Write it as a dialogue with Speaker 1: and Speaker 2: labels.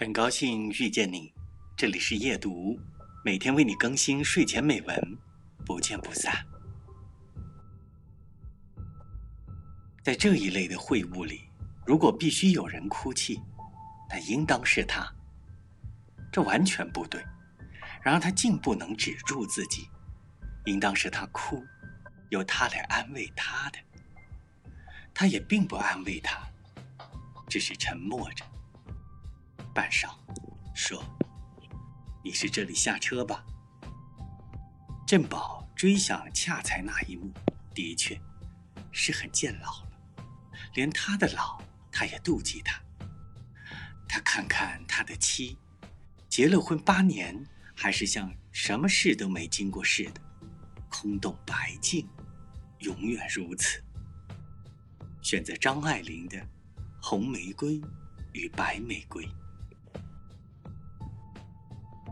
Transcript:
Speaker 1: 很高兴遇见你，这里是夜读，每天为你更新睡前美文，不见不散。在这一类的会晤里，如果必须有人哭泣，那应当是他。这完全不对。然而他竟不能止住自己，应当是他哭，由他来安慰他的。他也并不安慰他，只是沉默着。半晌，说：“你是这里下车吧？”振宝追想恰才那一幕，的确，是很见老了。连他的老，他也妒忌他。他看看他的妻，结了婚八年，还是像什么事都没经过似的，空洞白净，永远如此。选择张爱玲的《红玫瑰与白玫瑰》。